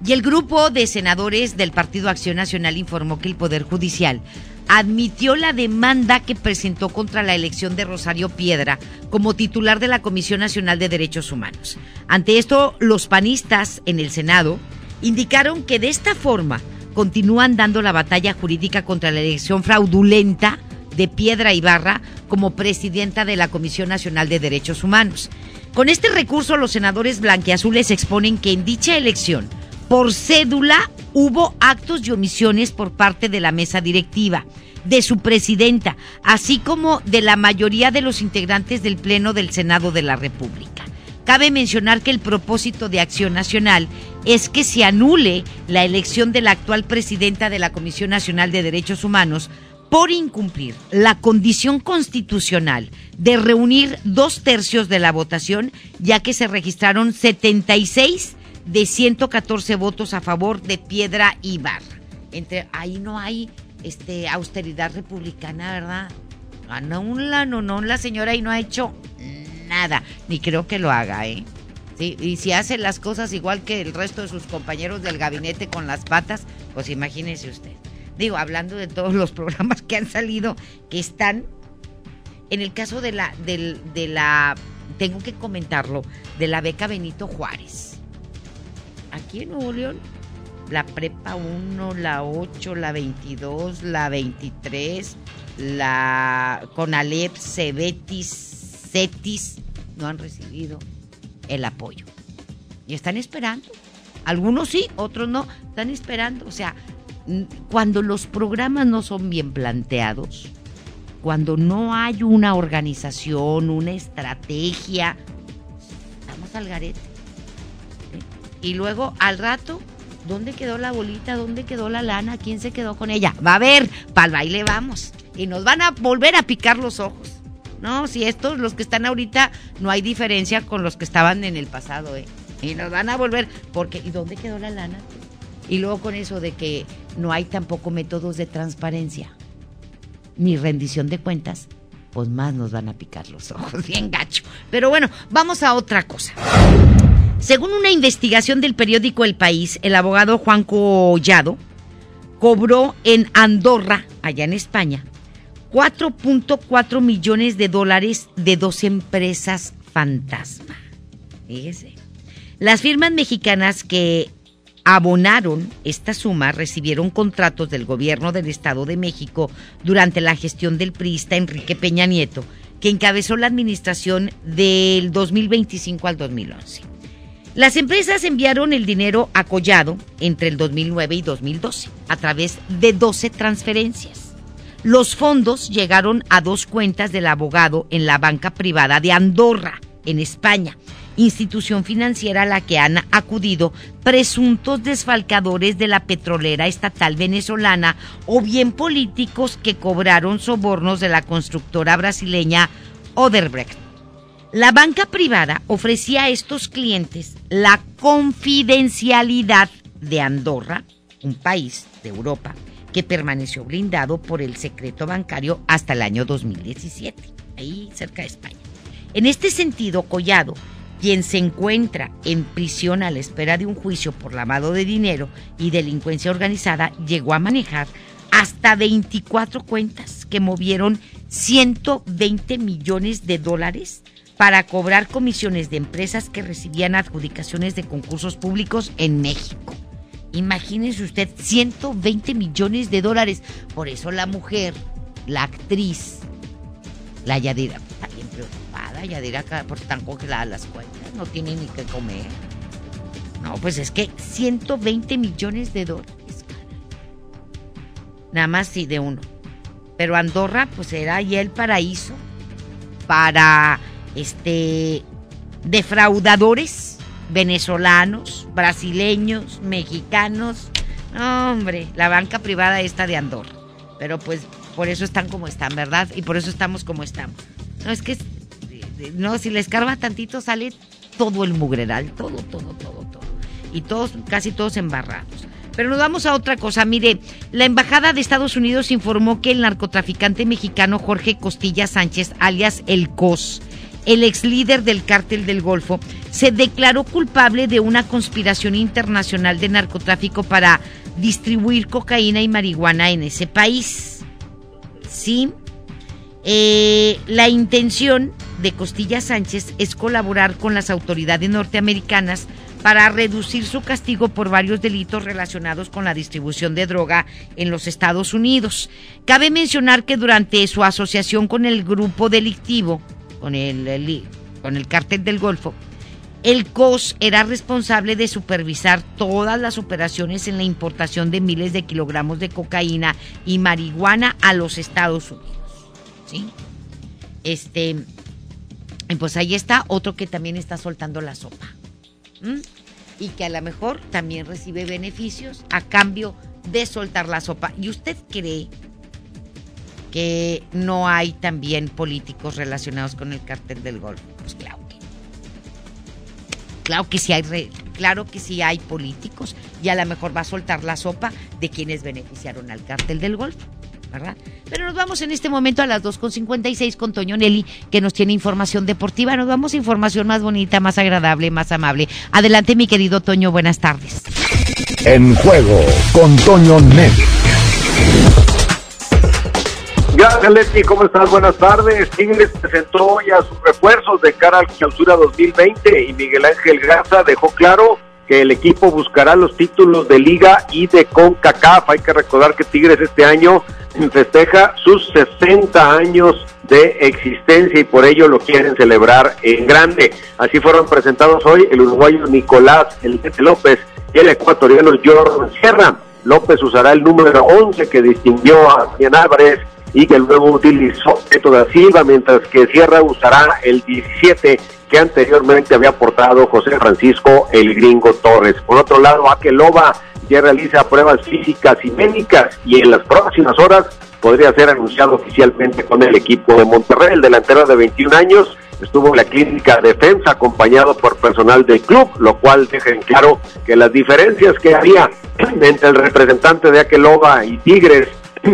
Y el grupo de senadores del Partido Acción Nacional informó que el Poder Judicial admitió la demanda que presentó contra la elección de Rosario Piedra como titular de la Comisión Nacional de Derechos Humanos. Ante esto, los panistas en el Senado indicaron que de esta forma continúan dando la batalla jurídica contra la elección fraudulenta de Piedra Ibarra como presidenta de la Comisión Nacional de Derechos Humanos. Con este recurso, los senadores blanqueazules exponen que en dicha elección, por cédula, hubo actos y omisiones por parte de la mesa directiva, de su presidenta, así como de la mayoría de los integrantes del Pleno del Senado de la República. Cabe mencionar que el propósito de Acción Nacional es que se anule la elección de la actual presidenta de la Comisión Nacional de Derechos Humanos por incumplir la condición constitucional de reunir dos tercios de la votación, ya que se registraron 76 de 114 votos a favor de Piedra Ibar. Entre ahí no hay este austeridad republicana, ¿verdad? No, no, no, la señora ahí no ha hecho nada, ni creo que lo haga, ¿eh? Sí, y si hace las cosas igual que el resto de sus compañeros del gabinete con las patas, pues imagínese usted. Digo, hablando de todos los programas que han salido, que están en el caso de la, del, de la, tengo que comentarlo, de la beca Benito Juárez. Aquí en Nuevo la prepa 1, la 8, la 22, la 23, la Conalep, Cebetis, No han recibido el apoyo. Y están esperando. Algunos sí, otros no. Están esperando. O sea, cuando los programas no son bien planteados, cuando no hay una organización, una estrategia, estamos al garete. Y luego al rato, ¿dónde quedó la bolita? ¿Dónde quedó la lana? ¿Quién se quedó con ella? Va a ver, para el baile vamos. Y nos van a volver a picar los ojos. No, si estos, los que están ahorita, no hay diferencia con los que estaban en el pasado, ¿eh? Y nos van a volver, porque ¿y dónde quedó la lana? Y luego con eso de que no hay tampoco métodos de transparencia, ni rendición de cuentas, pues más nos van a picar los ojos, bien gacho. Pero bueno, vamos a otra cosa. Según una investigación del periódico El País, el abogado Juan Collado cobró en Andorra, allá en España, 4.4 millones de dólares de dos empresas fantasma. Fíjese. Las firmas mexicanas que abonaron esta suma recibieron contratos del gobierno del Estado de México durante la gestión del priista Enrique Peña Nieto, que encabezó la administración del 2025 al 2011. Las empresas enviaron el dinero a Collado entre el 2009 y 2012 a través de 12 transferencias. Los fondos llegaron a dos cuentas del abogado en la banca privada de Andorra, en España, institución financiera a la que han acudido presuntos desfalcadores de la petrolera estatal venezolana o bien políticos que cobraron sobornos de la constructora brasileña Oderbrecht. La banca privada ofrecía a estos clientes la confidencialidad de Andorra, un país de Europa que permaneció blindado por el secreto bancario hasta el año 2017, ahí cerca de España. En este sentido, Collado quien se encuentra en prisión a la espera de un juicio por lavado de dinero y delincuencia organizada, llegó a manejar hasta 24 cuentas que movieron 120 millones de dólares para cobrar comisiones de empresas que recibían adjudicaciones de concursos públicos en México. Imagínense usted, 120 millones de dólares. Por eso la mujer, la actriz, la Yadira, está bien preocupada, Yadira, porque están congeladas las cuentas, no tiene ni qué comer. No, pues es que 120 millones de dólares. Nada más sí, de uno. Pero Andorra, pues era ya el paraíso para este defraudadores venezolanos, brasileños, mexicanos. hombre, la banca privada está de Andorra. Pero pues por eso están como están, ¿verdad? Y por eso estamos como estamos. No, es que, no, si les carga tantito sale todo el mugreral, todo, todo, todo, todo. Y todos, casi todos embarrados. Pero nos vamos a otra cosa. Mire, la Embajada de Estados Unidos informó que el narcotraficante mexicano Jorge Costilla Sánchez, alias El COS, el ex líder del cártel del Golfo, se declaró culpable de una conspiración internacional de narcotráfico para distribuir cocaína y marihuana en ese país. Sí. Eh, la intención de Costilla Sánchez es colaborar con las autoridades norteamericanas para reducir su castigo por varios delitos relacionados con la distribución de droga en los Estados Unidos. Cabe mencionar que durante su asociación con el grupo delictivo, con el, con el cártel del Golfo, el COS era responsable de supervisar todas las operaciones en la importación de miles de kilogramos de cocaína y marihuana a los Estados Unidos. ¿Sí? Este, pues ahí está otro que también está soltando la sopa. Y que a lo mejor también recibe beneficios a cambio de soltar la sopa. ¿Y usted cree que no hay también políticos relacionados con el cártel del Golfo? Pues claro que Claro que sí hay claro que sí hay políticos y a lo mejor va a soltar la sopa de quienes beneficiaron al cártel del Golfo. ¿verdad? Pero nos vamos en este momento a las 2.56 con Toño Nelly, que nos tiene información deportiva. Nos vamos a información más bonita, más agradable, más amable. Adelante, mi querido Toño, buenas tardes. En juego con Toño Nelly. Gracias. ¿Cómo estás? Buenas tardes. Tigres presentó ya sus refuerzos de cara al clausura 2020 y Miguel Ángel Garza dejó claro que el equipo buscará los títulos de Liga y de CONCACAF. Hay que recordar que Tigres este año festeja sus 60 años de existencia y por ello lo quieren celebrar en grande. Así fueron presentados hoy el uruguayo Nicolás López y el ecuatoriano Jordan Sierra. López usará el número 11 que distinguió a Damián Álvarez y que luego utilizó Beto da Silva, mientras que Sierra usará el 17 que anteriormente había aportado José Francisco el Gringo Torres. Por otro lado, Akeloba ya realiza pruebas físicas y médicas y en las próximas horas podría ser anunciado oficialmente con el equipo de Monterrey. El delantero de 21 años estuvo en la clínica defensa acompañado por personal del club, lo cual deja en claro que las diferencias que había entre el representante de Akeloba y Tigres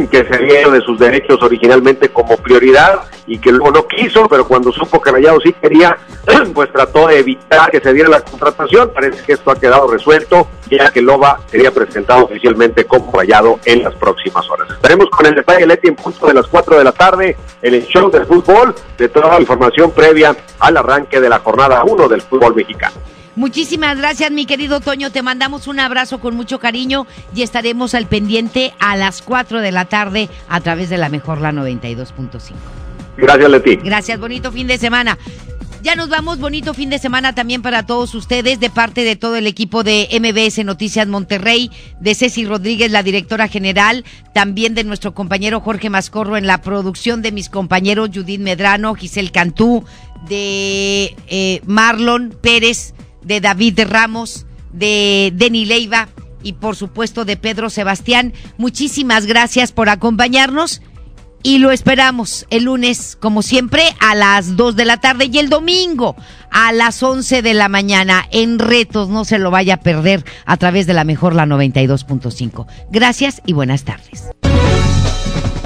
que se había de sus derechos originalmente como prioridad y que luego no quiso, pero cuando supo que Rayado sí quería, pues trató de evitar que se diera la contratación. Parece que esto ha quedado resuelto, ya que Loba sería presentado oficialmente como Rayado en las próximas horas. Estaremos con el detalle Leti en punto de las 4 de la tarde en el show de fútbol de toda la información previa al arranque de la jornada 1 del fútbol mexicano. Muchísimas gracias, mi querido Toño. Te mandamos un abrazo con mucho cariño y estaremos al pendiente a las 4 de la tarde a través de la mejor la 92.5. Gracias, Leti. Gracias, bonito fin de semana. Ya nos vamos, bonito fin de semana también para todos ustedes, de parte de todo el equipo de MBS Noticias Monterrey, de Ceci Rodríguez, la directora general, también de nuestro compañero Jorge Mascorro en la producción de mis compañeros Judith Medrano, Giselle Cantú, de eh, Marlon Pérez, de David Ramos, de Denny Leiva y por supuesto de Pedro Sebastián. Muchísimas gracias por acompañarnos y lo esperamos el lunes, como siempre, a las 2 de la tarde y el domingo a las 11 de la mañana en Retos. No se lo vaya a perder a través de la mejor la 92.5. Gracias y buenas tardes.